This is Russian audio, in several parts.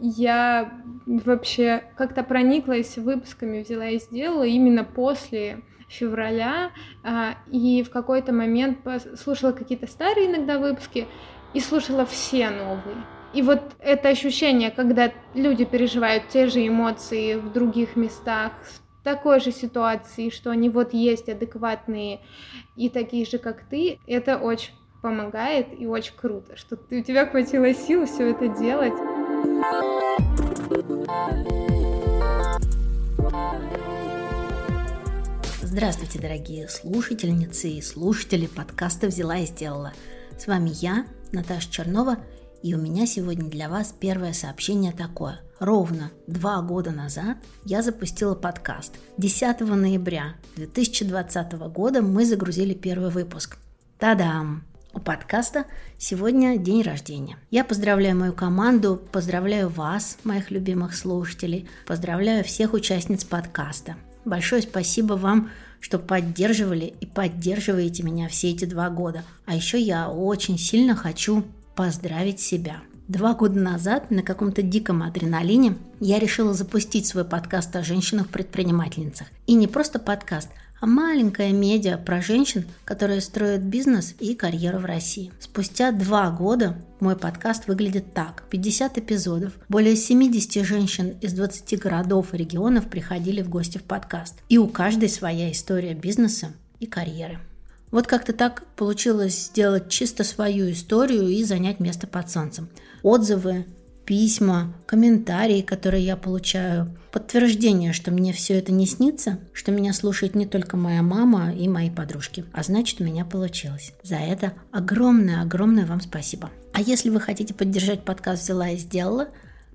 я вообще как-то прониклась выпусками «Взяла и сделала» именно после февраля, а, и в какой-то момент слушала какие-то старые иногда выпуски и слушала все новые. И вот это ощущение, когда люди переживают те же эмоции в других местах, в такой же ситуации, что они вот есть адекватные и такие же, как ты, это очень помогает и очень круто, что ты, у тебя хватило сил все это делать. Здравствуйте, дорогие слушательницы и слушатели подкаста «Взяла и сделала». С вами я, Наташа Чернова, и у меня сегодня для вас первое сообщение такое. Ровно два года назад я запустила подкаст. 10 ноября 2020 года мы загрузили первый выпуск. Та-дам! У подкаста сегодня день рождения. Я поздравляю мою команду, поздравляю вас, моих любимых слушателей, поздравляю всех участниц подкаста. Большое спасибо вам, что поддерживали и поддерживаете меня все эти два года. А еще я очень сильно хочу поздравить себя. Два года назад на каком-то диком адреналине я решила запустить свой подкаст о женщинах-предпринимательницах. И не просто подкаст, а маленькая медиа про женщин, которые строят бизнес и карьеру в России. Спустя два года мой подкаст выглядит так. 50 эпизодов, более 70 женщин из 20 городов и регионов приходили в гости в подкаст. И у каждой своя история бизнеса и карьеры. Вот как-то так получилось сделать чисто свою историю и занять место под солнцем. Отзывы, письма, комментарии, которые я получаю, подтверждение, что мне все это не снится, что меня слушает не только моя мама и мои подружки, а значит у меня получилось. За это огромное-огромное вам спасибо. А если вы хотите поддержать подкаст «Взяла и сделала»,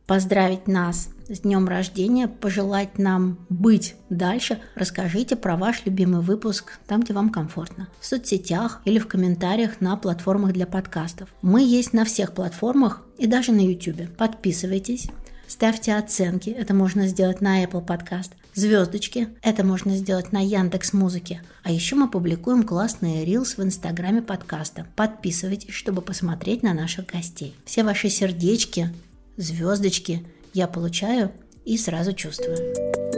поздравить нас с днем рождения, пожелать нам быть дальше, расскажите про ваш любимый выпуск там, где вам комфортно. В соцсетях или в комментариях на платформах для подкастов. Мы есть на всех платформах и даже на YouTube. Подписывайтесь. Ставьте оценки, это можно сделать на Apple Podcast. Звездочки, это можно сделать на Яндекс Музыке. А еще мы публикуем классные рилс в инстаграме подкаста. Подписывайтесь, чтобы посмотреть на наших гостей. Все ваши сердечки, звездочки я получаю и сразу чувствую.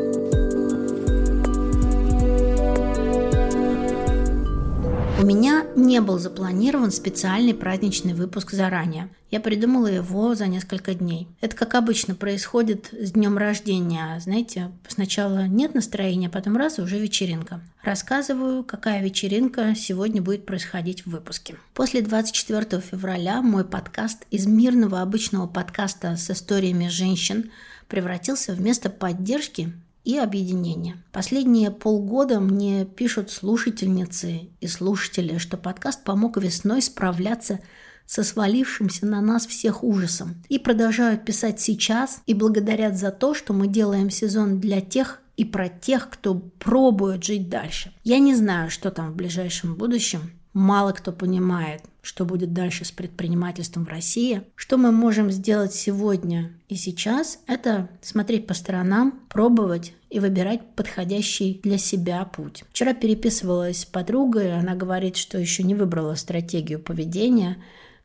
У меня не был запланирован специальный праздничный выпуск заранее. Я придумала его за несколько дней. Это как обычно происходит с днем рождения. Знаете, сначала нет настроения, а потом раз и уже вечеринка. Рассказываю, какая вечеринка сегодня будет происходить в выпуске. После 24 февраля мой подкаст из мирного обычного подкаста с историями женщин превратился в место поддержки и объединения. Последние полгода мне пишут слушательницы и слушатели, что подкаст помог весной справляться со свалившимся на нас всех ужасом. И продолжают писать сейчас и благодарят за то, что мы делаем сезон для тех и про тех, кто пробует жить дальше. Я не знаю, что там в ближайшем будущем, Мало кто понимает, что будет дальше с предпринимательством в России. Что мы можем сделать сегодня и сейчас, это смотреть по сторонам, пробовать и выбирать подходящий для себя путь. Вчера переписывалась с подругой, она говорит, что еще не выбрала стратегию поведения,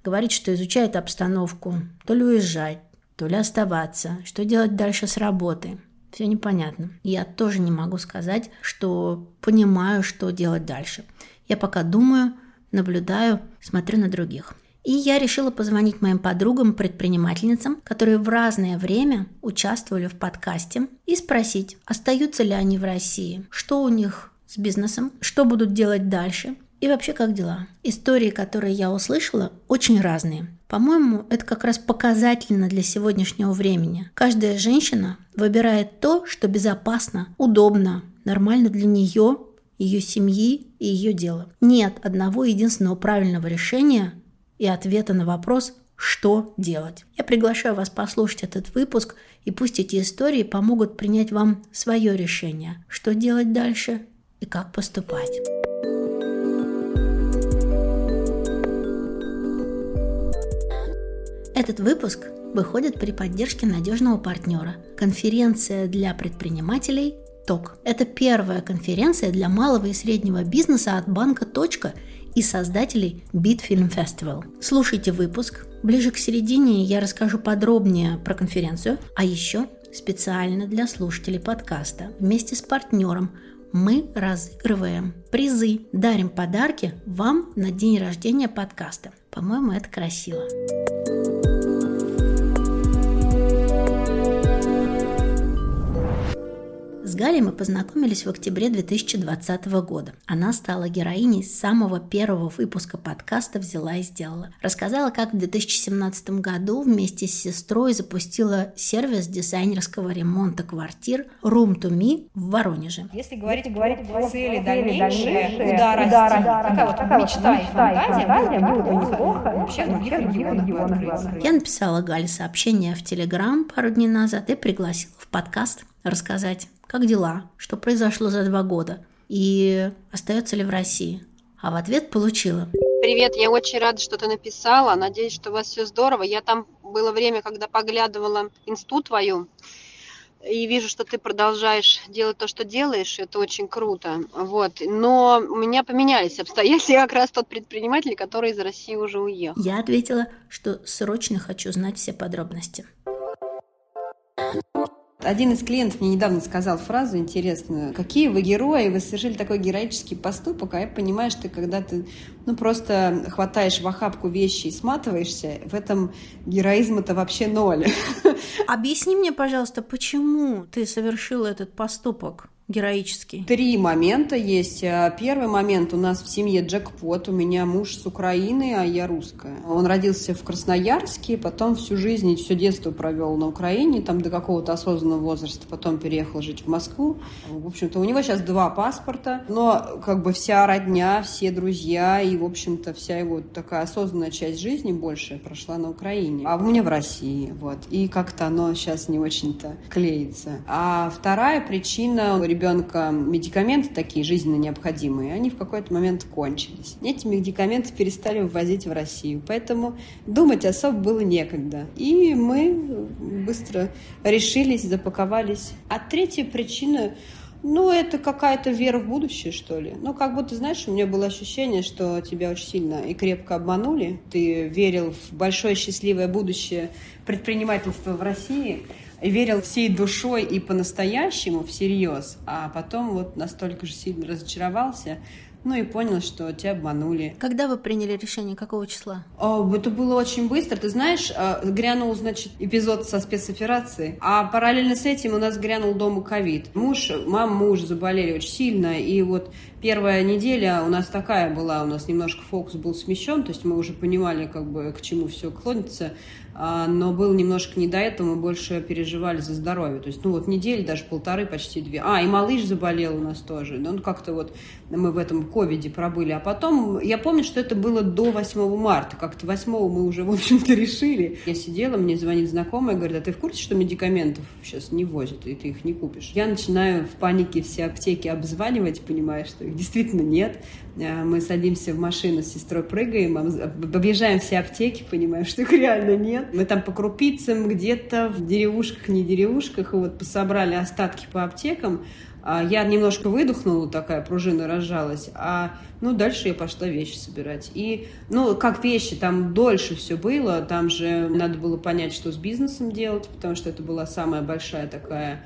говорит, что изучает обстановку, то ли уезжать, то ли оставаться, что делать дальше с работой. Все непонятно. Я тоже не могу сказать, что понимаю, что делать дальше. Я пока думаю, наблюдаю, смотрю на других. И я решила позвонить моим подругам-предпринимательницам, которые в разное время участвовали в подкасте, и спросить, остаются ли они в России, что у них с бизнесом, что будут делать дальше и вообще как дела. Истории, которые я услышала, очень разные. По-моему, это как раз показательно для сегодняшнего времени. Каждая женщина выбирает то, что безопасно, удобно, нормально для нее ее семьи и ее дела. Нет одного единственного правильного решения и ответа на вопрос, что делать. Я приглашаю вас послушать этот выпуск, и пусть эти истории помогут принять вам свое решение, что делать дальше и как поступать. Этот выпуск выходит при поддержке надежного партнера – конференция для предпринимателей ТОК. Это первая конференция для малого и среднего бизнеса от банка «Точка» и создателей Bitfilm Festival. Слушайте выпуск, Ближе к середине я расскажу подробнее про конференцию, а еще специально для слушателей подкаста вместе с партнером мы разыгрываем призы, дарим подарки вам на день рождения подкаста. По-моему, это красиво. С Галей мы познакомились в октябре 2020 года. Она стала героиней самого первого выпуска подкаста «Взяла и сделала». Рассказала, как в 2017 году вместе с сестрой запустила сервис дизайнерского ремонта квартир Room to Me в Воронеже. Если говорить, Если говорить про цели дальнейшие, куда расти, какая вот такая мечта и фантазия, было бы неплохо вообще в других регионах Я написала Гале сообщение в Телеграм пару дней назад и пригласила в подкаст рассказать, как дела, что произошло за два года и остается ли в России. А в ответ получила. Привет, я очень рада, что ты написала. Надеюсь, что у вас все здорово. Я там было время, когда поглядывала инсту твою, и вижу, что ты продолжаешь делать то, что делаешь, это очень круто. Вот. Но у меня поменялись обстоятельства. Я как раз тот предприниматель, который из России уже уехал. Я ответила, что срочно хочу знать все подробности. Один из клиентов мне недавно сказал фразу интересную. Какие вы герои, вы совершили такой героический поступок, а я понимаю, что когда ты ну, просто хватаешь в охапку вещи и сматываешься, в этом героизма-то вообще ноль. Объясни мне, пожалуйста, почему ты совершил этот поступок? Героический? Три момента есть. А, первый момент у нас в семье джекпот. У меня муж с Украины, а я русская. Он родился в Красноярске, потом всю жизнь и все детство провел на Украине, там до какого-то осознанного возраста, потом переехал жить в Москву. В общем-то, у него сейчас два паспорта, но как бы вся родня, все друзья и, в общем-то, вся его такая осознанная часть жизни большая прошла на Украине, а у меня в России, вот. И как-то оно сейчас не очень-то клеится. А вторая причина, ребенка медикаменты такие жизненно необходимые, они в какой-то момент кончились. Эти медикаменты перестали ввозить в Россию, поэтому думать особо было некогда. И мы быстро решились, запаковались. А третья причина ну, это какая-то вера в будущее, что ли. Ну, как будто, знаешь, у меня было ощущение, что тебя очень сильно и крепко обманули. Ты верил в большое счастливое будущее предпринимательства в России, верил всей душой и по-настоящему, всерьез, а потом вот настолько же сильно разочаровался, ну и понял, что тебя обманули. Когда вы приняли решение, какого числа? О, это было очень быстро. Ты знаешь, а, грянул, значит, эпизод со спецоперацией, а параллельно с этим у нас грянул дома ковид. Муж, мама, муж заболели очень сильно, и вот первая неделя у нас такая была, у нас немножко фокус был смещен, то есть мы уже понимали, как бы, к чему все клонится. А, но было немножко не до этого, мы больше переживали за здоровье. То есть, ну вот недели, даже полторы, почти две. А, и малыш заболел у нас тоже. Ну, как-то вот мы в этом ковиде пробыли. А потом, я помню, что это было до 8 марта. Как-то 8 мы уже, в общем-то, решили. Я сидела, мне звонит знакомая, говорит, а ты в курсе, что медикаментов сейчас не возят, и ты их не купишь? Я начинаю в панике все аптеки обзванивать, понимая, что их действительно нет. А, мы садимся в машину с сестрой, прыгаем, объезжаем все аптеки, понимаем, что их реально нет. Мы там по крупицам где-то в деревушках, не деревушках, вот пособрали остатки по аптекам. А, я немножко выдохнула, такая пружина разжалась, а ну, дальше я пошла вещи собирать. И, ну, как вещи, там дольше все было, там же надо было понять, что с бизнесом делать, потому что это была самая большая такая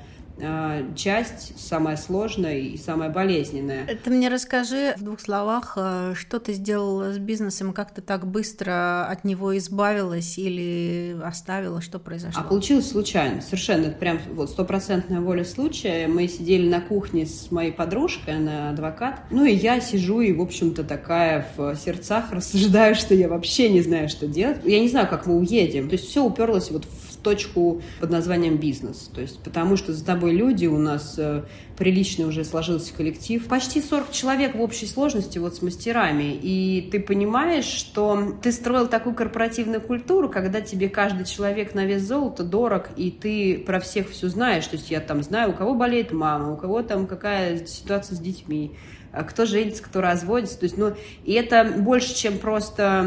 часть самая сложная и самая болезненная. Ты мне расскажи в двух словах, а, что ты сделала с бизнесом, как ты так быстро от него избавилась или оставила, что произошло? А получилось случайно, совершенно, это прям вот стопроцентная воля случая. Мы сидели на кухне с моей подружкой, она адвокат, ну и я сижу и, в общем-то, такая в сердцах рассуждаю, что я вообще не знаю, что делать. Я не знаю, как мы уедем. То есть все уперлось вот в точку под названием бизнес. То есть потому что за тобой люди, у нас э, приличный уже сложился коллектив. Почти 40 человек в общей сложности вот с мастерами. И ты понимаешь, что ты строил такую корпоративную культуру, когда тебе каждый человек на вес золота дорог, и ты про всех все знаешь. То есть я там знаю, у кого болеет мама, у кого там какая ситуация с детьми, а кто женится, кто разводится. То есть, ну, и это больше, чем просто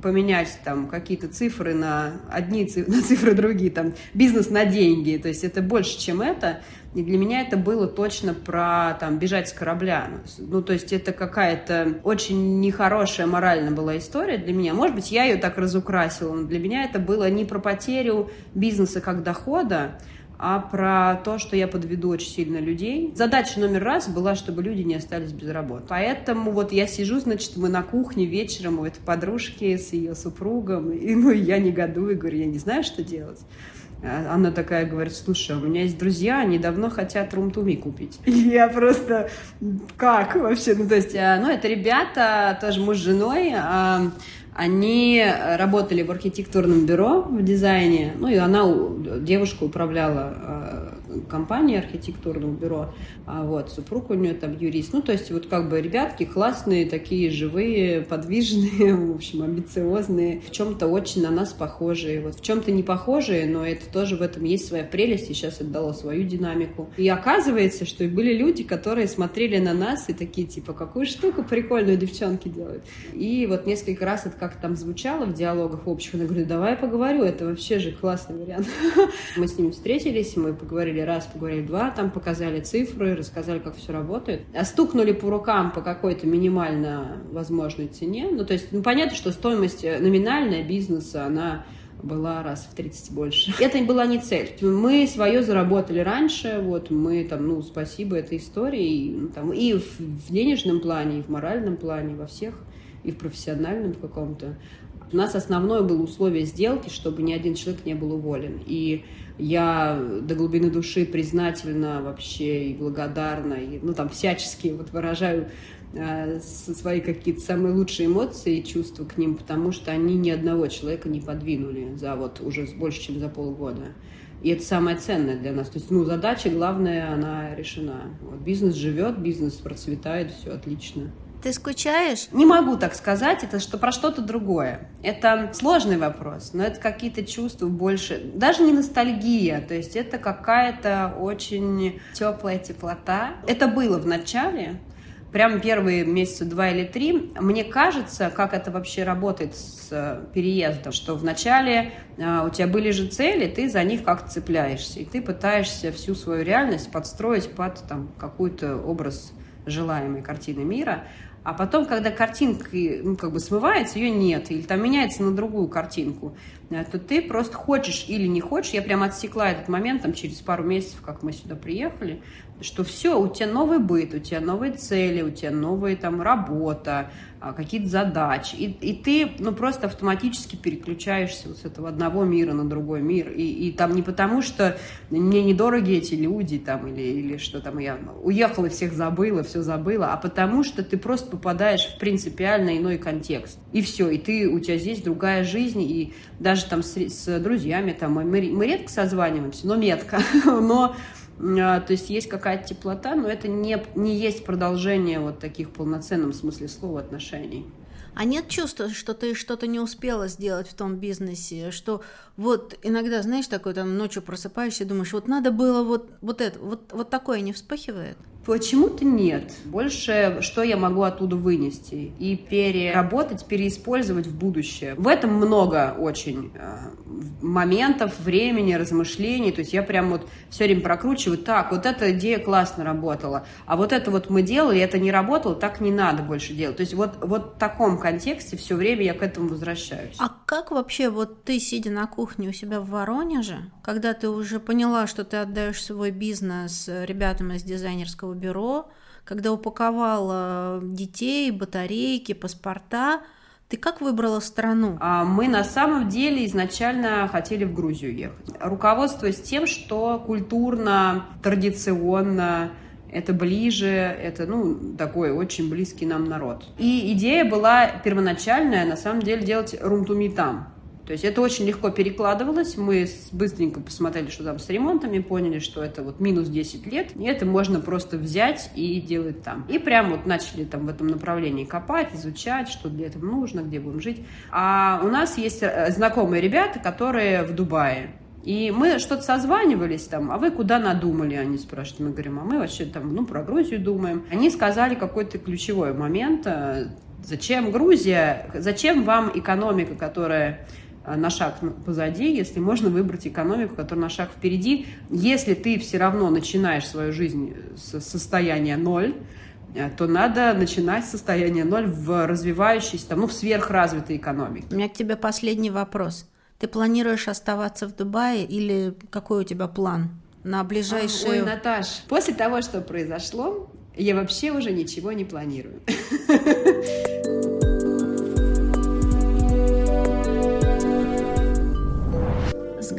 поменять там какие-то цифры на одни цифры, на цифры другие, там бизнес на деньги. То есть это больше, чем это. И для меня это было точно про там бежать с корабля. Ну, то есть это какая-то очень нехорошая морально была история для меня. Может быть, я ее так разукрасила, но для меня это было не про потерю бизнеса как дохода, а про то, что я подведу очень сильно людей. Задача номер раз была, чтобы люди не остались без работы. Поэтому вот я сижу, значит, мы на кухне вечером у этой подружки с ее супругом, и ну, я негодую, говорю, я не знаю, что делать. А она такая говорит, слушай, у меня есть друзья, они давно хотят румтуми купить. Я просто, как вообще? Ну, то есть, а, ну, это ребята, тоже муж с женой, а, они работали в архитектурном бюро в дизайне, ну и она, девушка, управляла компании архитектурного бюро, а вот супруг у нее там юрист. Ну, то есть вот как бы ребятки классные, такие живые, подвижные, в общем, амбициозные, в чем-то очень на нас похожие. Вот в чем-то не похожие, но это тоже в этом есть своя прелесть, и сейчас это дало свою динамику. И оказывается, что и были люди, которые смотрели на нас и такие, типа, какую штуку прикольную девчонки делают. И вот несколько раз это как там звучало в диалогах общих, она говорит, давай поговорю, это вообще же классный вариант. Мы с ними встретились, мы поговорили раз, поговорили два, там показали цифры, рассказали, как все работает. А стукнули по рукам по какой-то минимально возможной цене. Ну, то есть, ну, понятно, что стоимость номинальная бизнеса, она была раз в 30 больше. Это была не цель. Мы свое заработали раньше, вот мы там, ну, спасибо этой истории, ну, там, и в, в денежном плане, и в моральном плане, во всех, и в профессиональном каком-то. У нас основное было условие сделки, чтобы ни один человек не был уволен. И я до глубины души признательна вообще и благодарна, и, ну, там, всячески вот выражаю э, свои какие-то самые лучшие эмоции и чувства к ним, потому что они ни одного человека не подвинули за вот уже больше, чем за полгода. И это самое ценное для нас. То есть, ну, задача главная, она решена. Вот, бизнес живет, бизнес процветает, все отлично. Ты скучаешь? Не могу так сказать, это что про что-то другое. Это сложный вопрос, но это какие-то чувства больше, даже не ностальгия, то есть это какая-то очень теплая теплота. Это было в начале, прям первые месяца два или три, мне кажется, как это вообще работает с э, переездом, что вначале э, у тебя были же цели, ты за них как-то цепляешься, и ты пытаешься всю свою реальность подстроить под там, какой-то образ желаемой картины мира, а потом, когда картинка ну, как бы смывается, ее нет, или там меняется на другую картинку, то ты просто хочешь или не хочешь. Я прям отсекла этот момент там, через пару месяцев, как мы сюда приехали, что все, у тебя новый быт, у тебя новые цели, у тебя новая там работа, а, какие-то задачи. И, и ты ну, просто автоматически переключаешься вот с этого одного мира на другой мир. И, и там не потому, что мне недороги эти люди там, или, или что там я уехала, всех забыла, все забыла, а потому что ты просто попадаешь в принципиально иной контекст. И все, и ты, у тебя здесь другая жизнь, и даже там с, с друзьями, там, мы, мы редко созваниваемся, но метко, но а, то есть есть какая-то теплота, но это не, не есть продолжение вот таких в полноценном смысле слова отношений. А нет чувства, что ты что-то не успела сделать в том бизнесе, что вот иногда, знаешь, такой там ночью просыпаешься и думаешь, вот надо было вот, вот это, вот, вот такое не вспыхивает? Почему-то нет. Больше, что я могу оттуда вынести и переработать, переиспользовать в будущее. В этом много очень э, моментов, времени, размышлений. То есть я прям вот все время прокручиваю, так, вот эта идея классно работала, а вот это вот мы делали, это не работало, так не надо больше делать. То есть вот, вот в таком контексте все время я к этому возвращаюсь. А как вообще вот ты, сидя на кухне у себя в Воронеже, когда ты уже поняла, что ты отдаешь свой бизнес ребятам из дизайнерского бюро, когда упаковала детей, батарейки, паспорта, ты как выбрала страну? А, мы на самом деле изначально хотели в Грузию ехать. Руководствуясь тем, что культурно, традиционно, это ближе, это, ну, такой очень близкий нам народ. И идея была первоначальная, на самом деле, делать румтуми там. То есть это очень легко перекладывалось. Мы быстренько посмотрели, что там с ремонтами, поняли, что это вот минус 10 лет, и это можно просто взять и делать там. И прям вот начали там в этом направлении копать, изучать, что для этого нужно, где будем жить. А у нас есть э, знакомые ребята, которые в Дубае. И мы что-то созванивались там, а вы куда надумали, они спрашивают. Мы говорим, а мы вообще там, ну, про Грузию думаем. Они сказали какой-то ключевой момент, э, зачем Грузия, зачем вам экономика, которая на шаг позади, если можно выбрать экономику, которая на шаг впереди, если ты все равно начинаешь свою жизнь с состояния ноль, э, то надо начинать с состояния ноль в развивающейся, там, ну, в сверхразвитой экономике. У меня к тебе последний вопрос. Ты планируешь оставаться в Дубае или какой у тебя план на ближайшие... Ой, Наташ, после того, что произошло, я вообще уже ничего не планирую.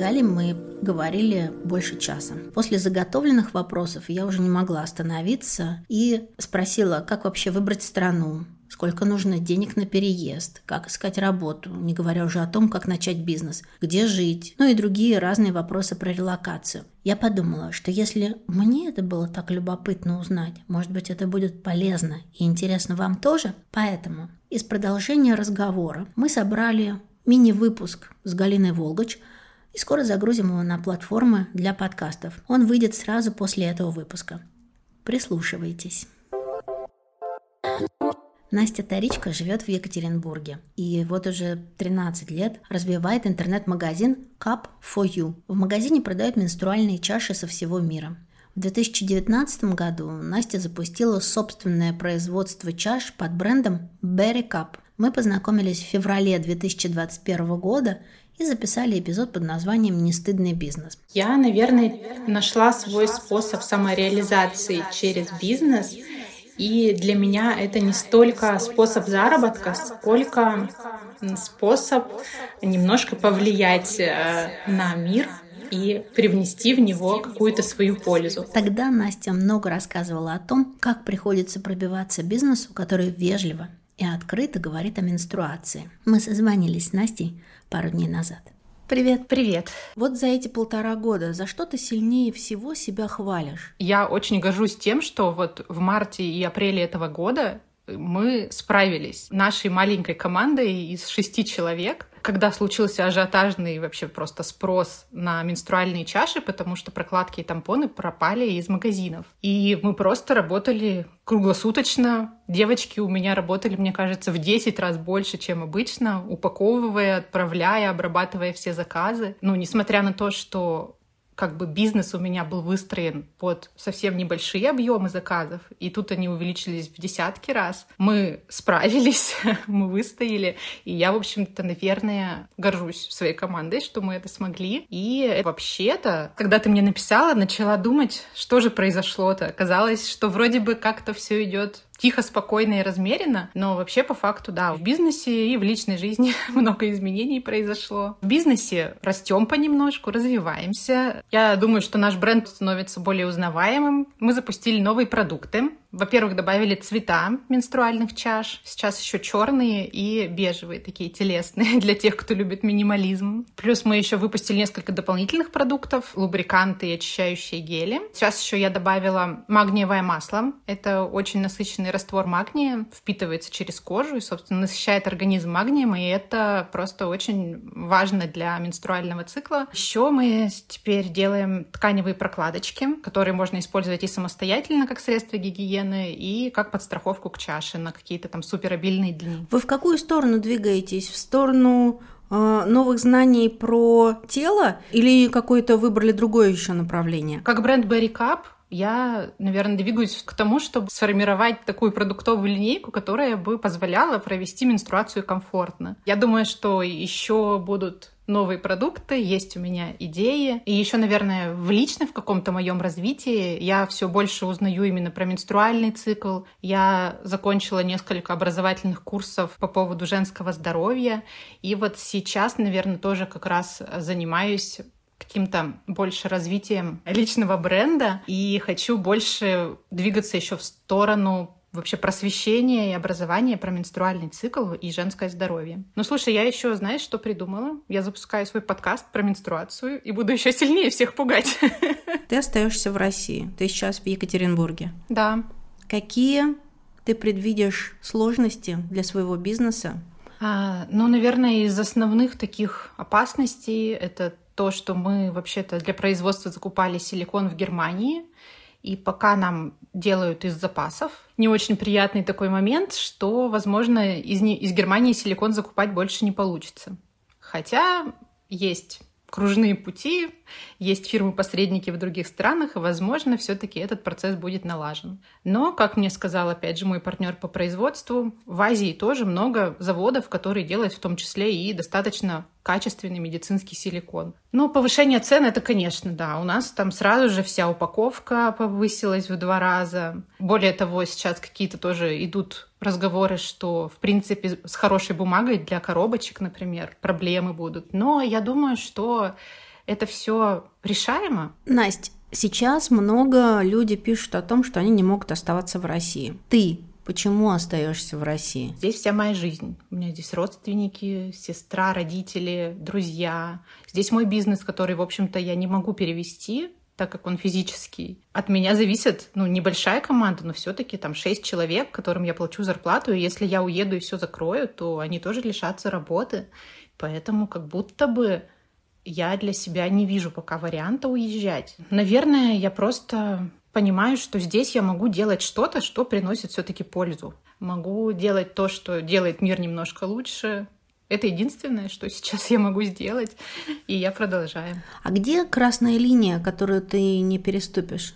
Галей мы говорили больше часа. После заготовленных вопросов я уже не могла остановиться и спросила, как вообще выбрать страну, сколько нужно денег на переезд, как искать работу, не говоря уже о том, как начать бизнес, где жить, ну и другие разные вопросы про релокацию. Я подумала, что если мне это было так любопытно узнать, может быть, это будет полезно и интересно вам тоже. Поэтому из продолжения разговора мы собрали мини-выпуск с Галиной Волгач, и скоро загрузим его на платформы для подкастов. Он выйдет сразу после этого выпуска. Прислушивайтесь. Настя Таричка живет в Екатеринбурге и вот уже 13 лет развивает интернет-магазин Cup for You. В магазине продают менструальные чаши со всего мира. В 2019 году Настя запустила собственное производство чаш под брендом Berry Cup. Мы познакомились в феврале 2021 года и записали эпизод под названием «Нестыдный бизнес». Я, наверное, нашла свой способ самореализации через бизнес – и для меня это не столько способ заработка, сколько способ немножко повлиять э, на мир и привнести в него какую-то свою пользу. Тогда Настя много рассказывала о том, как приходится пробиваться бизнесу, который вежливо и открыто говорит о менструации. Мы созвонились с Настей пару дней назад. Привет. Привет. Вот за эти полтора года за что ты сильнее всего себя хвалишь? Я очень горжусь тем, что вот в марте и апреле этого года мы справились нашей маленькой командой из шести человек когда случился ажиотажный вообще просто спрос на менструальные чаши, потому что прокладки и тампоны пропали из магазинов. И мы просто работали круглосуточно. Девочки у меня работали, мне кажется, в 10 раз больше, чем обычно, упаковывая, отправляя, обрабатывая все заказы. Ну, несмотря на то, что как бы бизнес у меня был выстроен под совсем небольшие объемы заказов, и тут они увеличились в десятки раз. Мы справились, мы выстояли, и я, в общем-то, наверное, горжусь своей командой, что мы это смогли. И вообще-то, когда ты мне написала, начала думать, что же произошло-то. Оказалось, что вроде бы как-то все идет тихо, спокойно и размеренно, но вообще по факту, да, в бизнесе и в личной жизни много изменений произошло. В бизнесе растем понемножку, развиваемся. Я думаю, что наш бренд становится более узнаваемым. Мы запустили новые продукты, во-первых, добавили цвета менструальных чаш. Сейчас еще черные и бежевые, такие телесные для тех, кто любит минимализм. Плюс мы еще выпустили несколько дополнительных продуктов, лубриканты и очищающие гели. Сейчас еще я добавила магниевое масло. Это очень насыщенный раствор магния, впитывается через кожу и, собственно, насыщает организм магнием, и это просто очень важно для менструального цикла. Еще мы теперь делаем тканевые прокладочки, которые можно использовать и самостоятельно как средство гигиены, гигиены и как подстраховку к чаше на какие-то там суперобильные дни. Вы в какую сторону двигаетесь? В сторону э, новых знаний про тело или какое-то выбрали другое еще направление? Как бренд Berry Cup я, наверное, двигаюсь к тому, чтобы сформировать такую продуктовую линейку, которая бы позволяла провести менструацию комфортно. Я думаю, что еще будут новые продукты, есть у меня идеи. И еще, наверное, в личном в каком-то моем развитии я все больше узнаю именно про менструальный цикл. Я закончила несколько образовательных курсов по поводу женского здоровья. И вот сейчас, наверное, тоже как раз занимаюсь каким-то больше развитием личного бренда и хочу больше двигаться еще в сторону вообще просвещение и образование про менструальный цикл и женское здоровье. Ну, слушай, я еще, знаешь, что придумала? Я запускаю свой подкаст про менструацию и буду еще сильнее всех пугать. Ты остаешься в России. Ты сейчас в Екатеринбурге. Да. Какие ты предвидишь сложности для своего бизнеса? А, ну, наверное, из основных таких опасностей это то, что мы вообще-то для производства закупали силикон в Германии, и пока нам делают из запасов, не очень приятный такой момент, что, возможно, из, не, из Германии силикон закупать больше не получится. Хотя есть кружные пути, есть фирмы-посредники в других странах, и, возможно, все-таки этот процесс будет налажен. Но, как мне сказал, опять же, мой партнер по производству, в Азии тоже много заводов, которые делают в том числе и достаточно качественный медицинский силикон. Но повышение цен это, конечно, да. У нас там сразу же вся упаковка повысилась в два раза. Более того, сейчас какие-то тоже идут разговоры, что, в принципе, с хорошей бумагой для коробочек, например, проблемы будут. Но я думаю, что это все решаемо. Настя, сейчас много людей пишут о том, что они не могут оставаться в России. Ты Почему остаешься в России? Здесь вся моя жизнь. У меня здесь родственники, сестра, родители, друзья. Здесь мой бизнес, который, в общем-то, я не могу перевести, так как он физический. От меня зависит, ну, небольшая команда, но все таки там шесть человек, которым я плачу зарплату, и если я уеду и все закрою, то они тоже лишатся работы. Поэтому как будто бы я для себя не вижу пока варианта уезжать. Наверное, я просто понимаю, что здесь я могу делать что-то, что приносит все-таки пользу. Могу делать то, что делает мир немножко лучше. Это единственное, что сейчас я могу сделать, и я продолжаю. А где красная линия, которую ты не переступишь?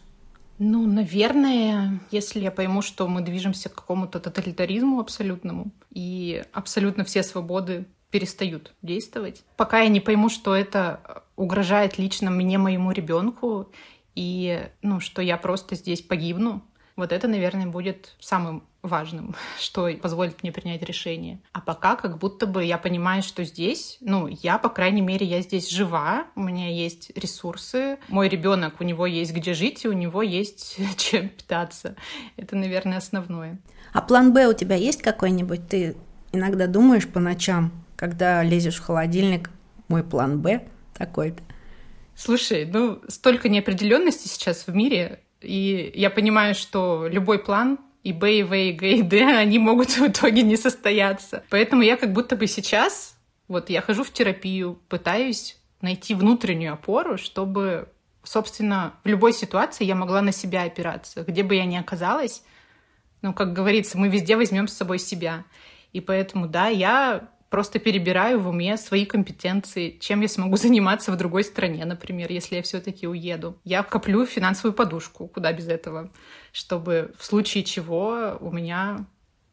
Ну, наверное, если я пойму, что мы движемся к какому-то тоталитаризму абсолютному, и абсолютно все свободы перестают действовать. Пока я не пойму, что это угрожает лично мне, моему ребенку, и ну, что я просто здесь погибну, вот это, наверное, будет самым важным, что позволит мне принять решение. А пока как будто бы я понимаю, что здесь, ну, я, по крайней мере, я здесь жива, у меня есть ресурсы, мой ребенок, у него есть где жить, и у него есть чем питаться. Это, наверное, основное. А план Б у тебя есть какой-нибудь? Ты иногда думаешь по ночам, когда лезешь в холодильник, мой план Б такой-то. Слушай, ну столько неопределенности сейчас в мире, и я понимаю, что любой план и Б, и В, и Г, и Д, они могут в итоге не состояться. Поэтому я как будто бы сейчас, вот я хожу в терапию, пытаюсь найти внутреннюю опору, чтобы, собственно, в любой ситуации я могла на себя опираться. Где бы я ни оказалась, ну, как говорится, мы везде возьмем с собой себя. И поэтому, да, я просто перебираю в уме свои компетенции, чем я смогу заниматься в другой стране, например, если я все-таки уеду. Я коплю финансовую подушку, куда без этого, чтобы в случае чего у меня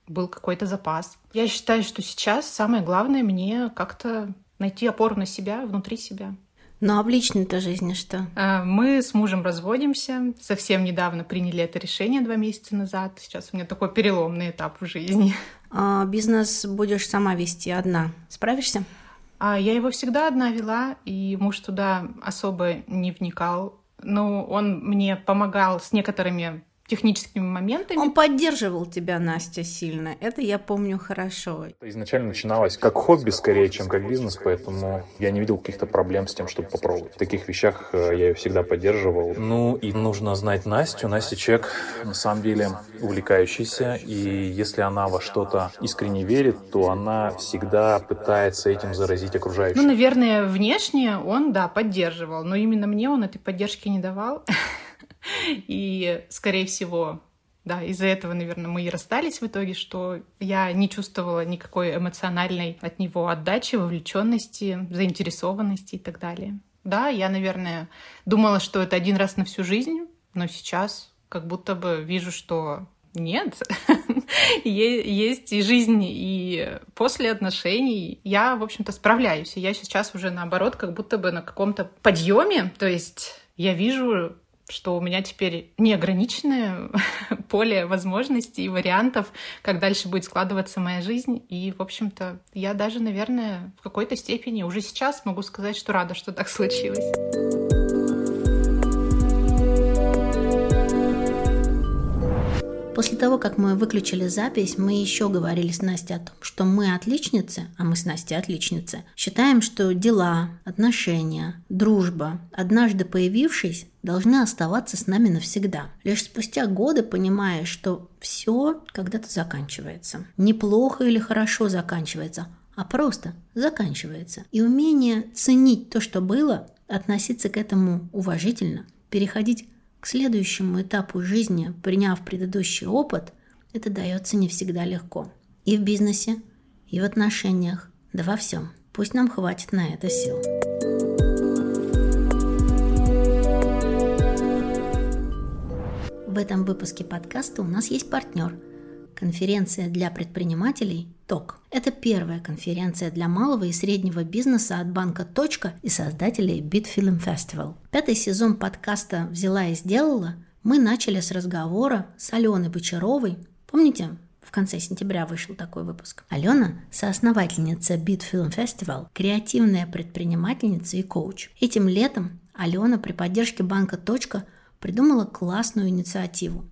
был какой-то запас. Я считаю, что сейчас самое главное мне как-то найти опору на себя, внутри себя. Ну а в личной-то жизни что? А, мы с мужем разводимся. Совсем недавно приняли это решение, два месяца назад. Сейчас у меня такой переломный этап в жизни. А бизнес будешь сама вести одна. Справишься? А я его всегда одна вела, и муж туда особо не вникал. Но он мне помогал с некоторыми техническими моментами. Он поддерживал тебя, Настя, сильно. Это я помню хорошо. Изначально начиналось как хобби скорее, чем как бизнес, поэтому я не видел каких-то проблем с тем, чтобы попробовать. В таких вещах э, я ее всегда поддерживал. Ну и нужно знать Настю. Настя человек, на самом деле, увлекающийся, и если она во что-то искренне верит, то она всегда пытается этим заразить окружающих. Ну, наверное, внешне он, да, поддерживал, но именно мне он этой поддержки не давал. И, скорее всего, да, из-за этого, наверное, мы и расстались в итоге, что я не чувствовала никакой эмоциональной от него отдачи, вовлеченности, заинтересованности и так далее. Да, я, наверное, думала, что это один раз на всю жизнь, но сейчас как будто бы вижу, что нет, есть и жизнь, и после отношений. Я, в общем-то, справляюсь. Я сейчас уже, наоборот, как будто бы на каком-то подъеме. То есть я вижу что у меня теперь неограниченное поле возможностей и вариантов, как дальше будет складываться моя жизнь. И, в общем-то, я даже, наверное, в какой-то степени уже сейчас могу сказать, что рада, что так случилось. После того, как мы выключили запись, мы еще говорили с Настей о том, что мы отличницы, а мы с Настей отличницы, считаем, что дела, отношения, дружба, однажды появившись, должны оставаться с нами навсегда. Лишь спустя годы понимаешь, что все когда-то заканчивается. Неплохо или хорошо заканчивается, а просто заканчивается. И умение ценить то, что было, относиться к этому уважительно, переходить к следующему этапу жизни, приняв предыдущий опыт, это дается не всегда легко. И в бизнесе, и в отношениях, да во всем. Пусть нам хватит на это сил. В этом выпуске подкаста у нас есть партнер – Конференция для предпринимателей ТОК. Это первая конференция для малого и среднего бизнеса от банка «Точка» и создателей Bitfilm Festival. Пятый сезон подкаста «Взяла и сделала» мы начали с разговора с Аленой Бочаровой. Помните, в конце сентября вышел такой выпуск. Алена – соосновательница Bitfilm Festival, креативная предпринимательница и коуч. Этим летом Алена при поддержке банка «Точка» придумала классную инициативу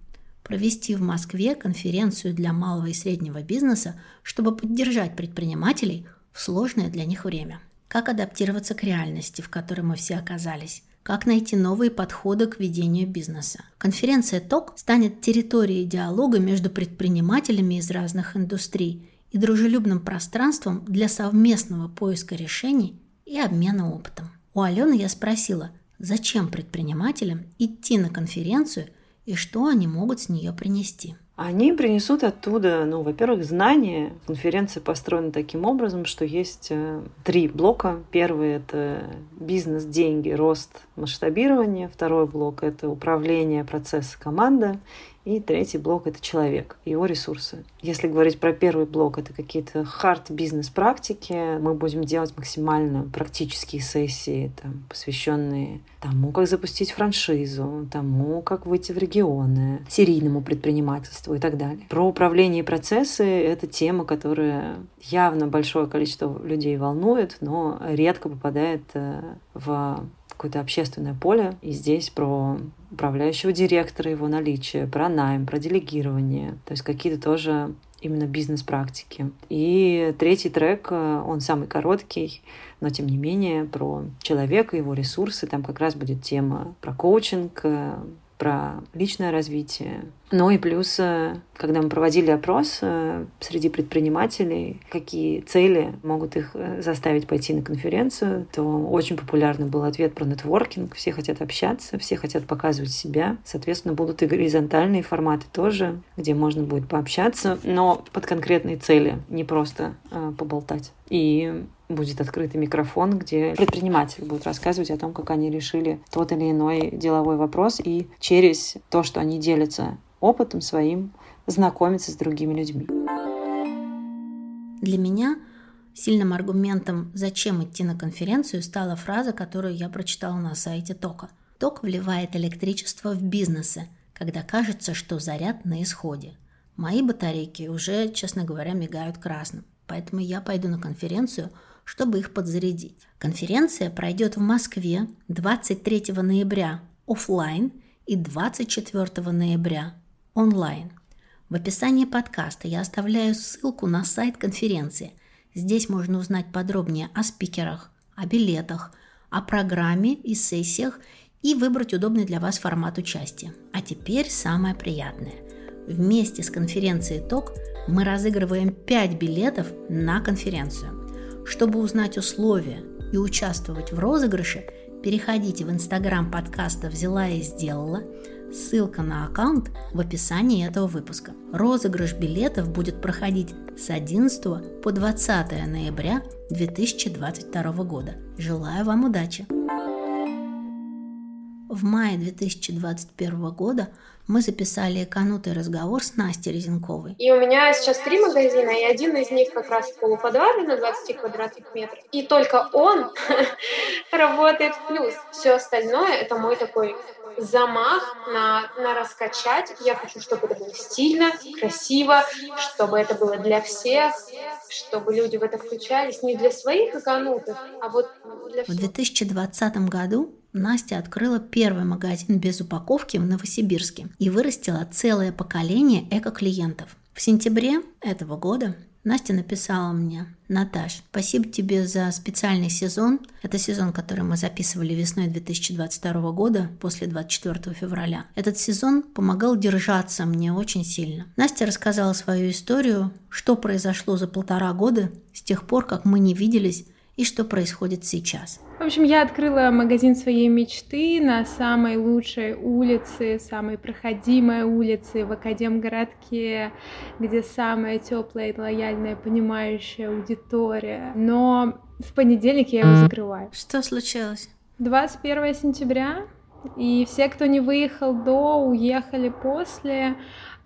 провести в Москве конференцию для малого и среднего бизнеса, чтобы поддержать предпринимателей в сложное для них время. Как адаптироваться к реальности, в которой мы все оказались? Как найти новые подходы к ведению бизнеса? Конференция ТОК станет территорией диалога между предпринимателями из разных индустрий и дружелюбным пространством для совместного поиска решений и обмена опытом. У Алены я спросила, зачем предпринимателям идти на конференцию – и что они могут с нее принести. Они принесут оттуда, ну, во-первых, знания. Конференция построена таким образом, что есть э, три блока. Первый — это бизнес, деньги, рост, масштабирование. Второй блок — это управление, процесс, команда. И третий блок — это человек, его ресурсы. Если говорить про первый блок, это какие-то хард бизнес-практики. Мы будем делать максимально практические сессии, там, посвященные тому, как запустить франшизу, тому, как выйти в регионы, серийному предпринимательству и так далее. Про управление и процессы — это тема, которая явно большое количество людей волнует, но редко попадает э, в какое-то общественное поле. И здесь про управляющего директора, его наличие, про найм, про делегирование. То есть какие-то тоже именно бизнес-практики. И третий трек, э, он самый короткий, но тем не менее про человека, его ресурсы. Там как раз будет тема про коучинг, э, про личное развитие. Ну и плюс, э, когда мы проводили опрос э, среди предпринимателей, какие цели могут их э, заставить пойти на конференцию, то очень популярный был ответ про нетворкинг. Все хотят общаться, все хотят показывать себя. Соответственно, будут и горизонтальные форматы тоже, где можно будет пообщаться, но под конкретные цели, не просто поболтать. И будет открытый микрофон, где предприниматели будут рассказывать о том, как они решили тот или иной деловой вопрос, и через то, что они делятся опытом своим, знакомиться с другими людьми. Для меня сильным аргументом, зачем идти на конференцию, стала фраза, которую я прочитала на сайте Тока. Ток вливает электричество в бизнесы, когда кажется, что заряд на исходе. Мои батарейки уже, честно говоря, мигают красным, поэтому я пойду на конференцию – чтобы их подзарядить. Конференция пройдет в Москве 23 ноября офлайн и 24 ноября онлайн. В описании подкаста я оставляю ссылку на сайт конференции. Здесь можно узнать подробнее о спикерах, о билетах, о программе и сессиях и выбрать удобный для вас формат участия. А теперь самое приятное. Вместе с конференцией ТОК мы разыгрываем 5 билетов на конференцию. Чтобы узнать условия и участвовать в розыгрыше, переходите в инстаграм подкаста «Взяла и сделала», Ссылка на аккаунт в описании этого выпуска. Розыгрыш билетов будет проходить с 11 по 20 ноября 2022 года. Желаю вам удачи! В мае 2021 года мы записали канутый разговор с Настей Резенковой. И у меня сейчас три магазина, и один из них как раз в полуподвале на 20 квадратных метрах. И только он работает в плюс. Все остальное — это мой такой замах на, на раскачать. Я хочу, чтобы это было стильно, красиво, чтобы это было для всех, чтобы люди в это включались не для своих эконутов, а вот для всех. В 2020 году Настя открыла первый магазин без упаковки в Новосибирске и вырастила целое поколение эко-клиентов. В сентябре этого года Настя написала мне, Наташ, спасибо тебе за специальный сезон. Это сезон, который мы записывали весной 2022 года, после 24 февраля. Этот сезон помогал держаться мне очень сильно. Настя рассказала свою историю, что произошло за полтора года с тех пор, как мы не виделись, и что происходит сейчас. В общем, я открыла магазин своей мечты на самой лучшей улице, самой проходимой улице в Академгородке, где самая теплая и лояльная, понимающая аудитория. Но в понедельник я его закрываю. Что случилось? 21 сентября, и все, кто не выехал до, уехали после.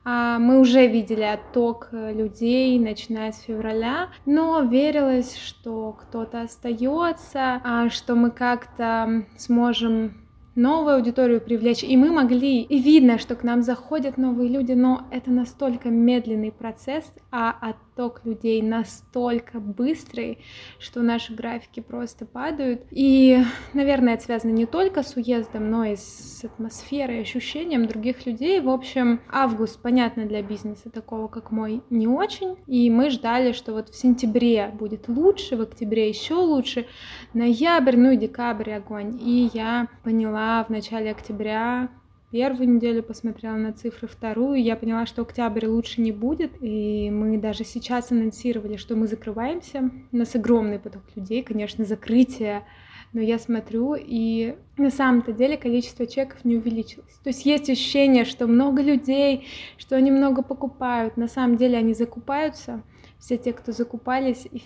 А, мы уже видели отток э, людей, начиная с февраля, но верилось, что кто-то остается, а что мы как-то сможем новую аудиторию привлечь. И мы могли, и видно, что к нам заходят новые люди, но это настолько медленный процесс, а отток людей настолько быстрый, что наши графики просто падают. И, наверное, это связано не только с уездом, но и с атмосферой, ощущением других людей. В общем, август, понятно, для бизнеса такого, как мой, не очень. И мы ждали, что вот в сентябре будет лучше, в октябре еще лучше, ноябрь, ну и декабрь огонь. И я поняла в начале октября, первую неделю посмотрела на цифры, вторую, я поняла, что октябрь лучше не будет, и мы даже сейчас анонсировали, что мы закрываемся. У нас огромный поток людей, конечно, закрытие, но я смотрю, и на самом-то деле количество чеков не увеличилось. То есть есть ощущение, что много людей, что они много покупают. На самом деле они закупаются, все те, кто закупались, и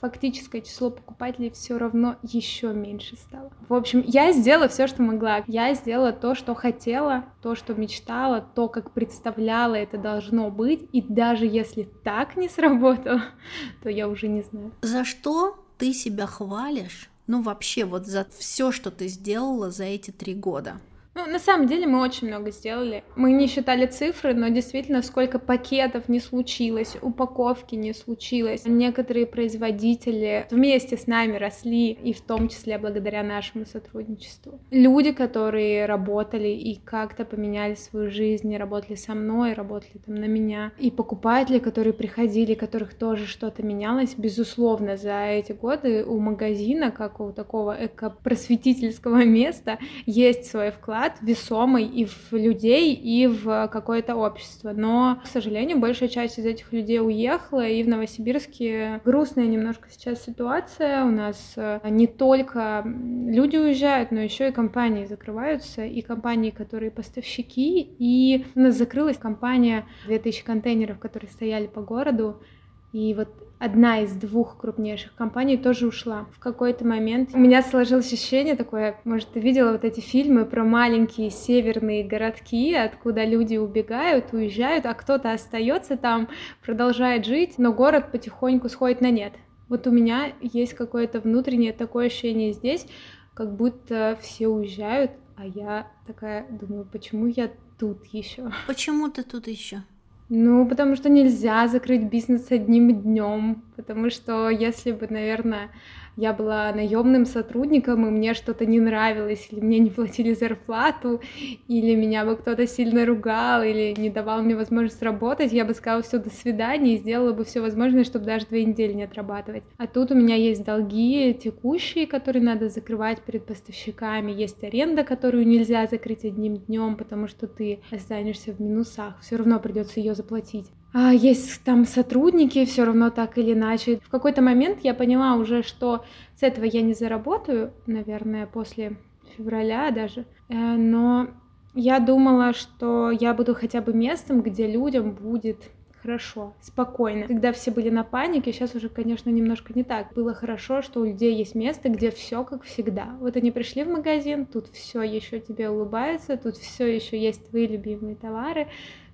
фактическое число покупателей все равно еще меньше стало. В общем, я сделала все, что могла. Я сделала то, что хотела, то, что мечтала, то, как представляла это должно быть. И даже если так не сработало, то я уже не знаю. За что ты себя хвалишь? Ну вообще вот за все, что ты сделала за эти три года. Ну, на самом деле мы очень много сделали. Мы не считали цифры, но действительно сколько пакетов не случилось, упаковки не случилось. Некоторые производители вместе с нами росли, и в том числе благодаря нашему сотрудничеству. Люди, которые работали и как-то поменяли свою жизнь, работали со мной, работали там на меня. И покупатели, которые приходили, которых тоже что-то менялось, безусловно, за эти годы у магазина, как у такого эко-просветительского места, есть свой вклад вклад весомый и в людей, и в какое-то общество. Но, к сожалению, большая часть из этих людей уехала, и в Новосибирске грустная немножко сейчас ситуация. У нас э, не только люди уезжают, но еще и компании закрываются, и компании, которые поставщики, и у нас закрылась компания 2000 контейнеров, которые стояли по городу, и вот одна из двух крупнейших компаний тоже ушла. В какой-то момент у меня сложилось ощущение такое, может, ты видела вот эти фильмы про маленькие северные городки, откуда люди убегают, уезжают, а кто-то остается там, продолжает жить, но город потихоньку сходит на нет. Вот у меня есть какое-то внутреннее такое ощущение здесь, как будто все уезжают, а я такая думаю, почему я тут еще? Почему ты тут еще? Ну, потому что нельзя закрыть бизнес одним днем, потому что если бы, наверное, я была наемным сотрудником, и мне что-то не нравилось, или мне не платили зарплату, или меня бы кто-то сильно ругал, или не давал мне возможность работать, я бы сказала все до свидания и сделала бы все возможное, чтобы даже две недели не отрабатывать. А тут у меня есть долги текущие, которые надо закрывать перед поставщиками, есть аренда, которую нельзя закрыть одним днем, потому что ты останешься в минусах, все равно придется ее заплатить. А, есть там сотрудники, все равно так или иначе. В какой-то момент я поняла уже, что с этого я не заработаю, наверное, после февраля даже. Э, но я думала, что я буду хотя бы местом, где людям будет хорошо, спокойно. Когда все были на панике, сейчас уже, конечно, немножко не так. Было хорошо, что у людей есть место, где все как всегда. Вот они пришли в магазин, тут все еще тебе улыбается, тут все еще есть твои любимые товары,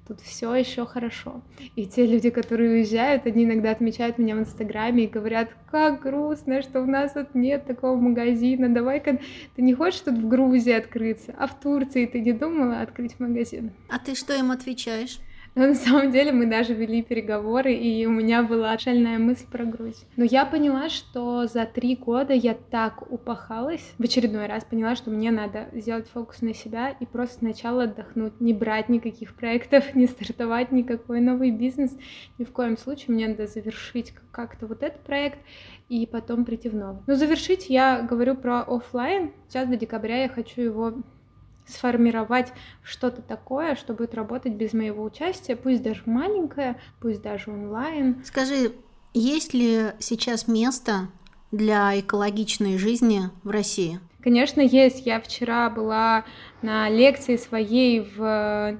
тут все еще хорошо. И те люди, которые уезжают, они иногда отмечают меня в Инстаграме и говорят, как грустно, что у нас тут нет такого магазина, давай-ка ты не хочешь тут в Грузии открыться, а в Турции ты не думала открыть магазин? А ты что им отвечаешь? Но на самом деле мы даже вели переговоры, и у меня была шальная мысль про Грузию. Но я поняла, что за три года я так упахалась, в очередной раз поняла, что мне надо сделать фокус на себя и просто сначала отдохнуть, не брать никаких проектов, не стартовать никакой новый бизнес. Ни в коем случае мне надо завершить как-то вот этот проект и потом прийти в новый. Но завершить я говорю про офлайн. Сейчас до декабря я хочу его сформировать что-то такое, что будет работать без моего участия, пусть даже маленькое, пусть даже онлайн. Скажи, есть ли сейчас место для экологичной жизни в России? Конечно, есть. Я вчера была на лекции своей в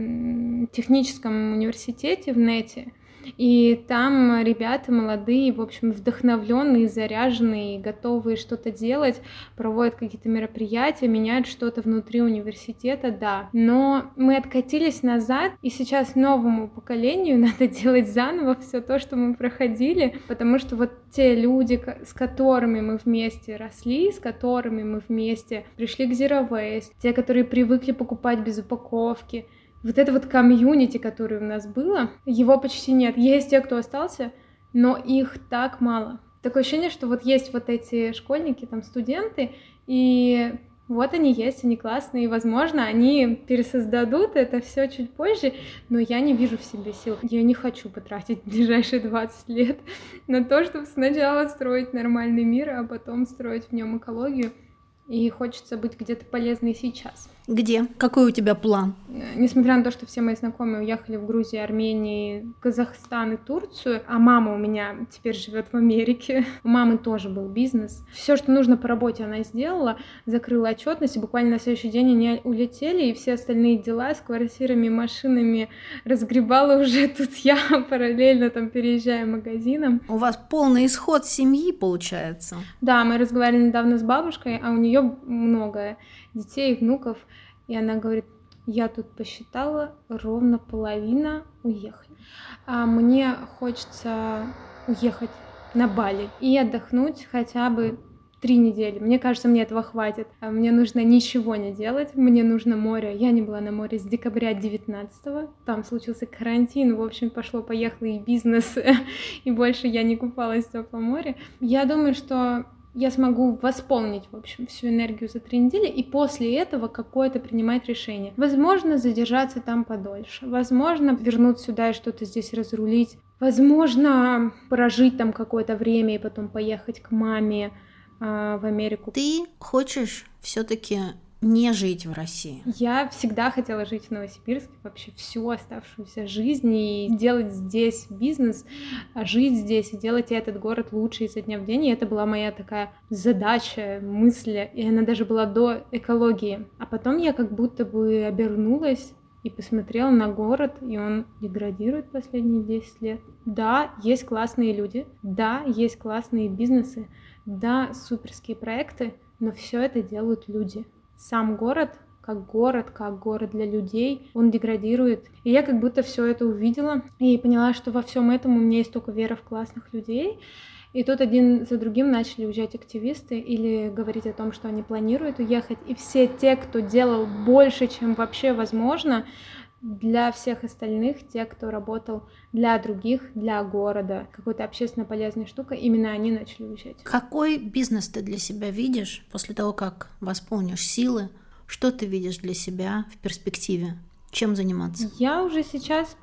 техническом университете в НЕТе, и там ребята молодые, в общем, вдохновленные, заряженные, готовые что-то делать, проводят какие-то мероприятия, меняют что-то внутри университета, да. Но мы откатились назад, и сейчас новому поколению надо делать заново все то, что мы проходили, потому что вот те люди, с которыми мы вместе росли, с которыми мы вместе пришли к Zero Waste, те, которые привыкли покупать без упаковки, вот это вот комьюнити, которое у нас было, его почти нет. Есть те, кто остался, но их так мало. Такое ощущение, что вот есть вот эти школьники, там студенты, и вот они есть, они классные, и, возможно, они пересоздадут это все чуть позже, но я не вижу в себе сил. Я не хочу потратить ближайшие 20 лет на то, чтобы сначала строить нормальный мир, а потом строить в нем экологию. И хочется быть где-то полезной сейчас. Где? Какой у тебя план? Несмотря на то, что все мои знакомые уехали в Грузию, Армению, Казахстан и Турцию, а мама у меня теперь живет в Америке. У мамы тоже был бизнес. Все, что нужно по работе, она сделала, закрыла отчетность, и буквально на следующий день они улетели, и все остальные дела с квартирами, машинами разгребала уже тут я, параллельно там переезжая магазином. У вас полный исход семьи получается? Да, мы разговаривали недавно с бабушкой, а у нее много детей, внуков, и она говорит, я тут посчитала, ровно половина уехали. А мне хочется уехать на Бали и отдохнуть хотя бы три недели. Мне кажется, мне этого хватит. А мне нужно ничего не делать, мне нужно море. Я не была на море с декабря 19 там случился карантин, в общем, пошло-поехало и бизнес, и больше я не купалась в теплом море. Я думаю, что я смогу восполнить, в общем, всю энергию за три недели и после этого какое-то принимать решение. Возможно, задержаться там подольше. Возможно, вернуться сюда и что-то здесь разрулить. Возможно, прожить там какое-то время и потом поехать к маме э, в Америку. Ты хочешь все-таки не жить в России? Я всегда хотела жить в Новосибирске вообще всю оставшуюся жизнь и делать здесь бизнес, жить здесь и делать этот город лучше изо дня в день. И это была моя такая задача, мысль, и она даже была до экологии. А потом я как будто бы обернулась и посмотрела на город, и он деградирует последние 10 лет. Да, есть классные люди, да, есть классные бизнесы, да, суперские проекты, но все это делают люди сам город как город, как город для людей, он деградирует. И я как будто все это увидела и поняла, что во всем этом у меня есть только вера в классных людей. И тут один за другим начали уезжать активисты или говорить о том, что они планируют уехать. И все те, кто делал больше, чем вообще возможно, для всех остальных, те, кто работал для других, для города, какой-то общественно полезной штукой, именно они начали уезжать. Какой бизнес ты для себя видишь после того, как восполнишь силы? Что ты видишь для себя в перспективе? Чем заниматься? Я уже сейчас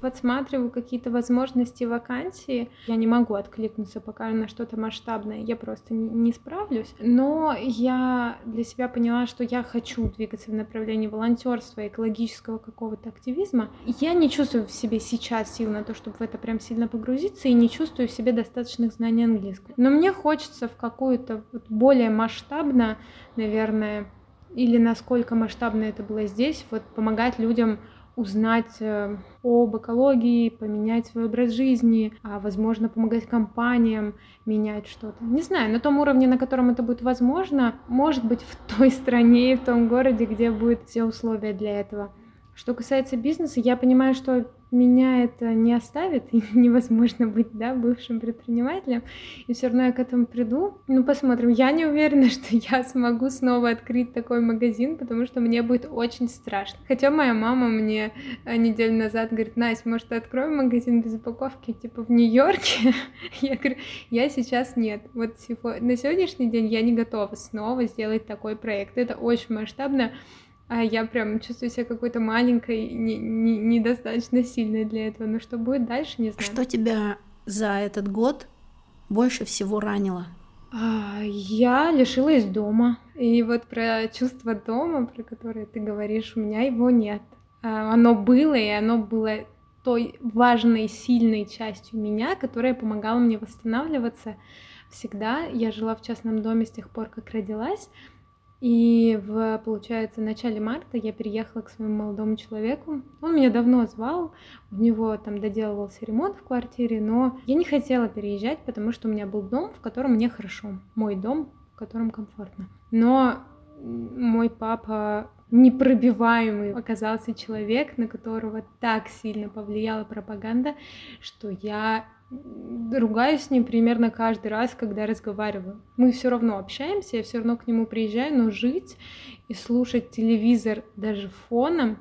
подсматриваю какие-то возможности вакансии. Я не могу откликнуться пока на что-то масштабное, я просто не справлюсь. Но я для себя поняла, что я хочу двигаться в направлении волонтерства, экологического какого-то активизма. Я не чувствую в себе сейчас сил на то, чтобы в это прям сильно погрузиться, и не чувствую в себе достаточных знаний английского. Но мне хочется в какую-то вот более масштабно, наверное, или насколько масштабно это было здесь, вот помогать людям узнать э, об экологии, поменять свой образ жизни, а возможно помогать компаниям менять что-то. Не знаю, на том уровне, на котором это будет возможно, может быть в той стране в том городе, где будут все условия для этого. Что касается бизнеса, я понимаю, что меня это не оставит, и невозможно быть, да, бывшим предпринимателем, и все равно я к этому приду. Ну, посмотрим. Я не уверена, что я смогу снова открыть такой магазин, потому что мне будет очень страшно. Хотя моя мама мне э, неделю назад говорит, Настя, может, откроем магазин без упаковки, типа, в Нью-Йорке? Я говорю, я сейчас нет. Вот на сегодняшний день я не готова снова сделать такой проект. Это очень масштабно, а я прям чувствую себя какой-то маленькой, не, не, недостаточно сильной для этого. Но что будет дальше, не знаю. Что тебя за этот год больше всего ранило? А, я лишилась дома. И вот про чувство дома, про которое ты говоришь, у меня его нет. А, оно было, и оно было той важной, сильной частью меня, которая помогала мне восстанавливаться всегда. Я жила в частном доме с тех пор, как родилась. И в, получается, начале марта я переехала к своему молодому человеку. Он меня давно звал, у него там доделывался ремонт в квартире, но я не хотела переезжать, потому что у меня был дом, в котором мне хорошо. Мой дом, в котором комфортно. Но мой папа непробиваемый оказался человек, на которого так сильно повлияла пропаганда, что я ругаюсь с ним примерно каждый раз, когда разговариваю. Мы все равно общаемся, я все равно к нему приезжаю, но жить и слушать телевизор даже фоном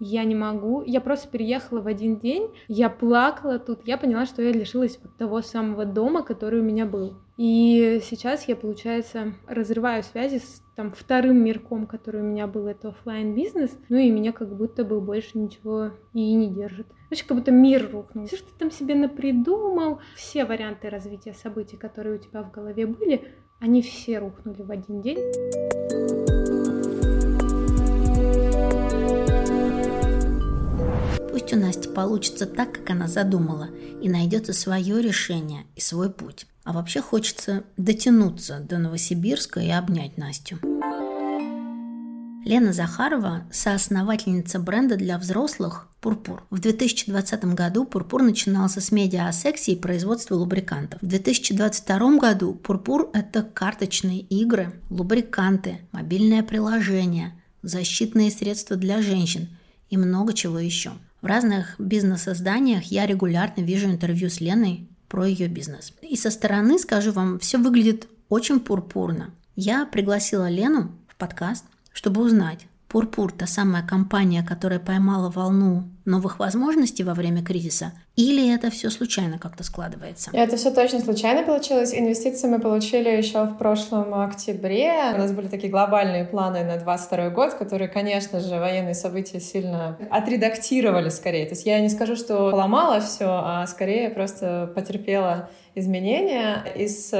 я не могу. Я просто переехала в один день, я плакала тут, я поняла, что я лишилась вот того самого дома, который у меня был. И сейчас я, получается, разрываю связи с там вторым мирком, который у меня был, это офлайн бизнес, ну и меня как будто бы больше ничего и не держит. Значит, как будто мир рухнул. Все, что ты там себе напридумал, все варианты развития событий, которые у тебя в голове были, они все рухнули в один день. Пусть у Насти получится так, как она задумала, и найдется свое решение и свой путь. А вообще хочется дотянуться до Новосибирска и обнять Настю. Лена Захарова – соосновательница бренда для взрослых «Пурпур». В 2020 году «Пурпур» начинался с медиа о сексе и производстве лубрикантов. В 2022 году «Пурпур» – это карточные игры, лубриканты, мобильное приложение, защитные средства для женщин и много чего еще. В разных бизнес-изданиях я регулярно вижу интервью с Леной про ее бизнес. И со стороны, скажу вам, все выглядит очень пурпурно. Я пригласила Лену в подкаст, чтобы узнать, Пурпур – та самая компания, которая поймала волну новых возможностей во время кризиса, или это все случайно как-то складывается? Это все точно случайно получилось. Инвестиции мы получили еще в прошлом октябре. У нас были такие глобальные планы на 22 год, которые, конечно же, военные события сильно отредактировали скорее. То есть я не скажу, что поломала все, а скорее просто потерпела изменения. Из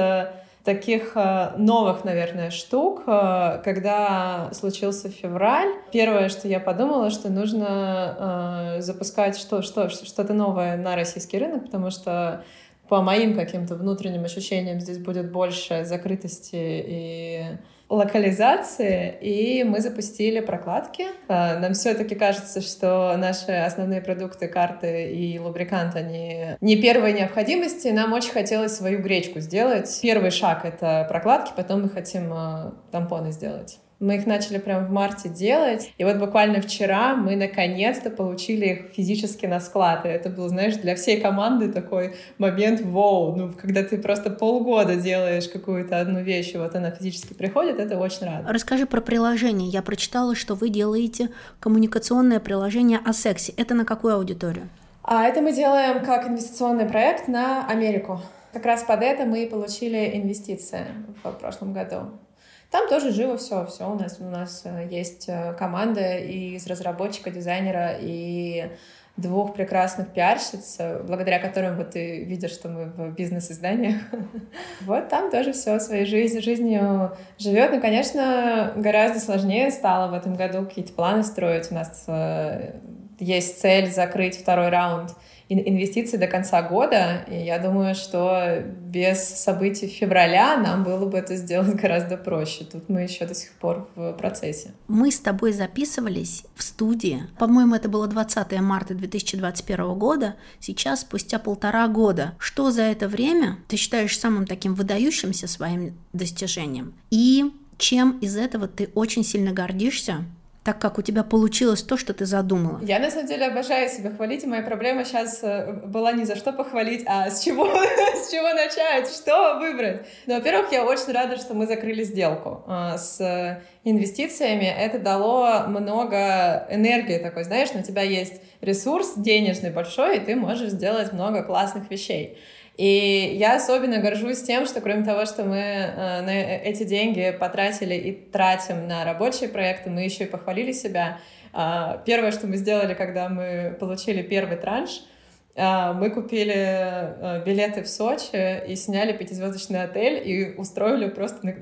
таких э, новых, наверное, штук, э, когда случился февраль. Первое, что я подумала, что нужно э, запускать что, что, что-то новое на российский рынок, потому что по моим каким-то внутренним ощущениям здесь будет больше закрытости и локализации, и мы запустили прокладки. А, нам все-таки кажется, что наши основные продукты, карты и лубрикант, они не первой необходимости. Нам очень хотелось свою гречку сделать. Первый шаг — это прокладки, потом мы хотим а, тампоны сделать. Мы их начали прям в марте делать. И вот буквально вчера мы наконец-то получили их физически на склад. И это был, знаешь, для всей команды такой момент вау. Ну, когда ты просто полгода делаешь какую-то одну вещь, и вот она физически приходит, это очень рад. Расскажи про приложение. Я прочитала, что вы делаете коммуникационное приложение о сексе. Это на какую аудиторию? А это мы делаем как инвестиционный проект на Америку. Как раз под это мы получили инвестиции в прошлом году. Там тоже живо все, все у нас. У нас э, есть э, команда из разработчика, дизайнера и двух прекрасных пиарщиц, э, благодаря которым вот ты видишь, что мы в бизнес-изданиях. вот там тоже все своей жизнью, жизнью живет. Но, конечно, гораздо сложнее стало в этом году какие-то планы строить. У нас есть цель закрыть второй раунд инвестиций до конца года. И я думаю, что без событий февраля нам было бы это сделать гораздо проще. Тут мы еще до сих пор в процессе. Мы с тобой записывались в студии. По-моему, это было 20 марта 2021 года. Сейчас, спустя полтора года. Что за это время ты считаешь самым таким выдающимся своим достижением? И чем из этого ты очень сильно гордишься так как у тебя получилось то, что ты задумала? Я на самом деле обожаю себя хвалить, и моя проблема сейчас э, была не за что похвалить, а с чего, с чего начать, что выбрать. Ну, во-первых, я очень рада, что мы закрыли сделку а, с инвестициями. Это дало много энергии такой, знаешь, на тебя есть ресурс денежный большой, и ты можешь сделать много классных вещей. И я особенно горжусь тем, что кроме того, что мы э, на эти деньги потратили и тратим на рабочие проекты, мы еще и похвалили себя. Э, первое, что мы сделали, когда мы получили первый транш, э, мы купили э, билеты в Сочи и сняли пятизвездочный отель и устроили просто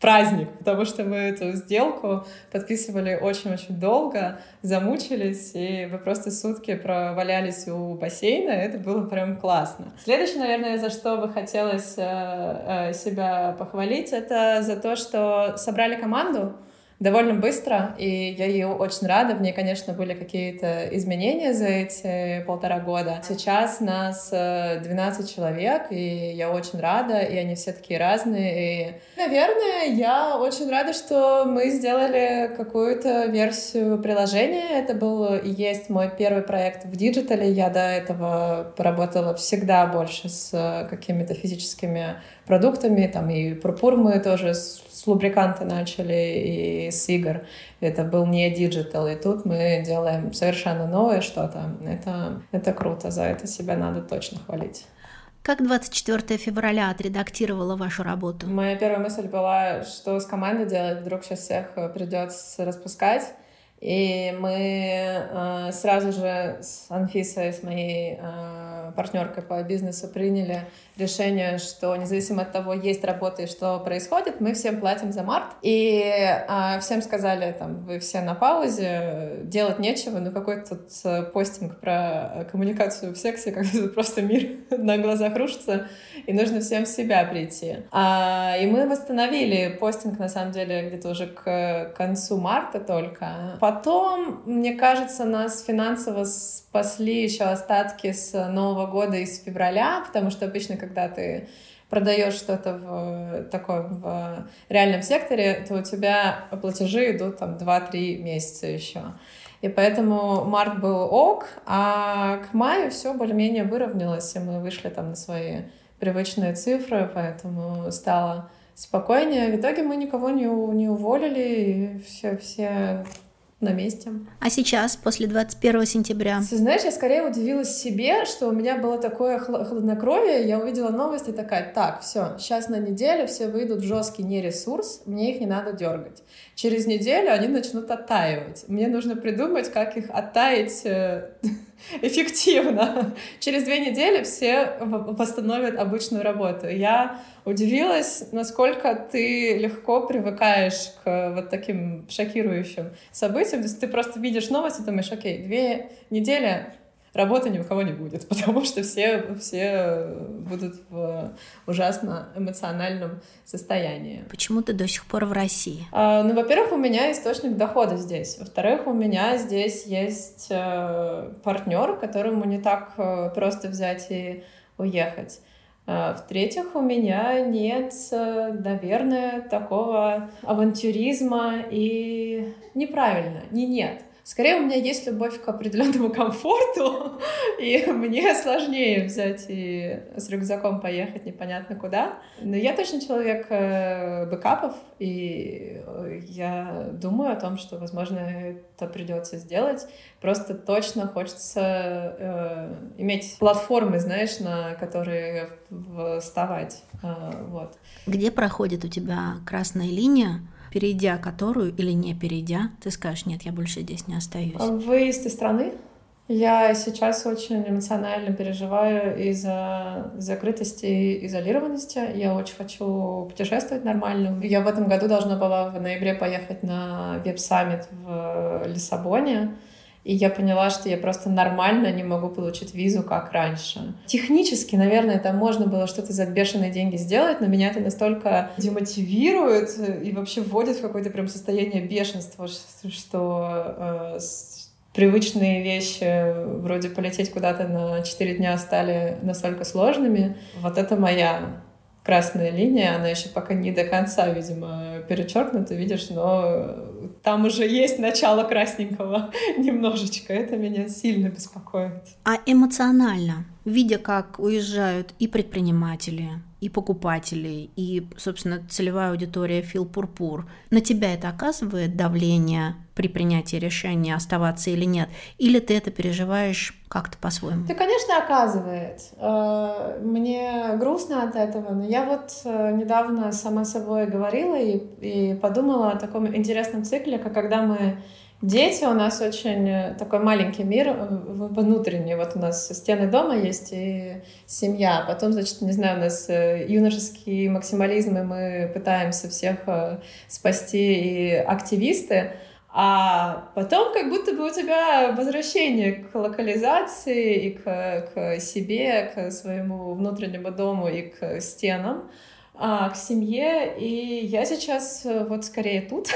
праздник, потому что мы эту сделку подписывали очень-очень долго, замучились, и вы просто сутки провалялись у бассейна, это было прям классно. Следующее, наверное, за что бы хотелось э, э, себя похвалить, это за то, что собрали команду, довольно быстро, и я ее очень рада. В ней, конечно, были какие-то изменения за эти полтора года. Сейчас нас 12 э, человек, и я очень рада, и они все такие разные. И, наверное, я очень рада, что мы сделали какую-то версию приложения. Это был и есть мой первый проект в digital е. Я до этого поработала всегда больше с какими-то физическими продуктами, там и пурпур мы тоже с лубриканты начали и с игр. Это был не digital, и тут мы делаем совершенно новое что-то. Это, это круто, за это себя надо точно хвалить. Как 24 февраля отредактировала вашу работу? Моя первая мысль была, что с командой делать, вдруг сейчас всех придется распускать. И мы э, сразу же с Анфисой, с моей э, партнеркой по бизнесу, приняли решение, что независимо от того, есть работа и что происходит, мы всем платим за март. И э, всем сказали, там, вы все на паузе, делать нечего, ну какой тут э, постинг про коммуникацию в сексе, тут просто мир на глазах рушится, и нужно всем в себя прийти. А, и мы восстановили постинг, на самом деле, где-то уже к концу марта только. Потом, мне кажется, нас финансово спасли еще остатки с Нового года из февраля, потому что обычно, когда ты продаешь что-то в таком в реальном секторе, то у тебя платежи идут там 2-3 месяца еще. И поэтому март был ок, а к маю все более-менее выровнялось, и мы вышли там на свои привычные цифры, поэтому стало спокойнее. В итоге мы никого не, не уволили, и все, все на месте. А сейчас, после 21 сентября? Ты знаешь, я скорее удивилась себе, что у меня было такое хладнокровие, я увидела новости и такая, так, все, сейчас на неделю все выйдут в жесткий нересурс, мне их не надо дергать. Через неделю они начнут оттаивать. Мне нужно придумать, как их оттаять э, эффективно. Через две недели все восстановят обычную работу. Я удивилась, насколько ты легко привыкаешь к вот таким шокирующим событиям. То есть ты просто видишь новости, думаешь, окей, две недели работы ни у кого не будет, потому что все, все будут в ужасно эмоциональном состоянии. Почему ты до сих пор в России? А, ну, во-первых, у меня источник дохода здесь. Во-вторых, у меня здесь есть э, партнер, которому не так э, просто взять и уехать. А, в-третьих, у меня нет, э, наверное, такого авантюризма и неправильно, не нет. Скорее, у меня есть любовь к определенному комфорту, и мне сложнее взять и с рюкзаком поехать непонятно куда. Но я точно человек э, бэкапов, и я думаю о том, что, возможно, это придется сделать. Просто точно хочется э, иметь платформы, знаешь, на которые вставать. Э, вот. Где проходит у тебя красная линия? Перейдя которую или не перейдя, ты скажешь, нет, я больше здесь не остаюсь? Выезд из страны. Я сейчас очень эмоционально переживаю из-за закрытости и изолированности. Я очень хочу путешествовать нормально. Я в этом году должна была в ноябре поехать на веб-саммит в Лиссабоне. И я поняла, что я просто нормально не могу получить визу, как раньше. Технически, наверное, там можно было что-то за бешеные деньги сделать, но меня это настолько демотивирует и вообще вводит в какое-то прям состояние бешенства, что э, привычные вещи, вроде полететь куда-то на 4 дня, стали настолько сложными. Вот это моя красная линия, она еще пока не до конца, видимо, перечеркнута, видишь, но там уже есть начало красненького немножечко. Это меня сильно беспокоит. А эмоционально, видя, как уезжают и предприниматели, и покупателей, и, собственно, целевая аудитория Фил Пурпур, на тебя это оказывает давление при принятии решения, оставаться или нет? Или ты это переживаешь как-то по-своему? Да, конечно, оказывает. Э, мне грустно от этого, но я вот э, недавно сама собой говорила и, и подумала о таком интересном цикле, как когда мы Дети у нас очень э, такой маленький мир внутренний. Вот у нас стены дома есть и семья. Потом, значит, не знаю, у нас юношеский максимализм, и мы пытаемся всех спасти и активисты. А потом как будто бы у тебя возвращение к локализации и к, к себе, к своему внутреннему дому и к стенам, а, к семье. И я сейчас э, вот скорее тут.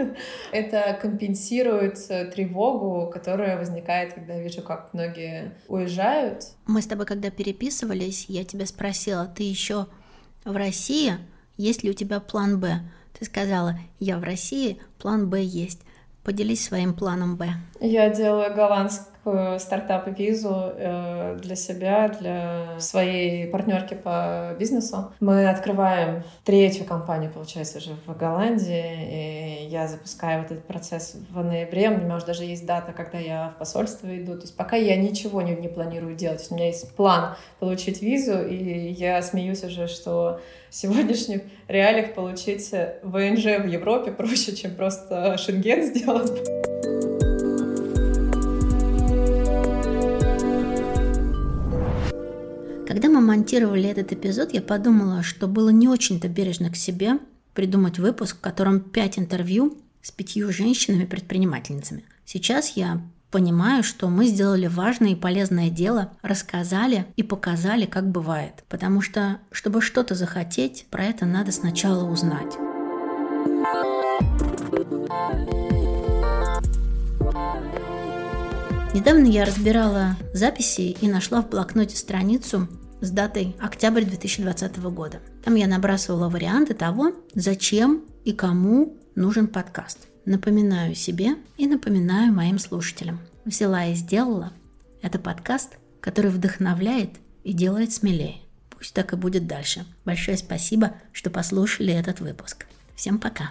Это компенсирует э, тревогу, которая возникает, когда вижу, как многие уезжают. Мы с тобой, когда переписывались, я тебя спросила, ты еще в России? Есть ли у тебя план Б? Ты сказала, я в России, план Б есть. Поделись своим планом Б. Я делаю голландскую стартап-визу э, для себя, для своей партнерки по бизнесу. Мы открываем третью компанию, получается, уже в Голландии, и я запускаю вот этот процесс в ноябре. У меня уже даже есть дата, когда я в посольство иду. То есть пока я ничего не, не планирую делать. У меня есть план получить визу, и я смеюсь уже, что в сегодняшних реалиях получить ВНЖ в Европе проще, чем просто шенген сделать. Когда мы монтировали этот эпизод, я подумала, что было не очень-то бережно к себе придумать выпуск, в котором пять интервью с пятью женщинами-предпринимательницами. Сейчас я понимаю, что мы сделали важное и полезное дело, рассказали и показали, как бывает. Потому что, чтобы что-то захотеть, про это надо сначала узнать. Недавно я разбирала записи и нашла в блокноте страницу с датой октябрь 2020 года. Там я набрасывала варианты того, зачем и кому нужен подкаст. Напоминаю себе и напоминаю моим слушателям. Взяла и сделала. Это подкаст, который вдохновляет и делает смелее. Пусть так и будет дальше. Большое спасибо, что послушали этот выпуск. Всем пока.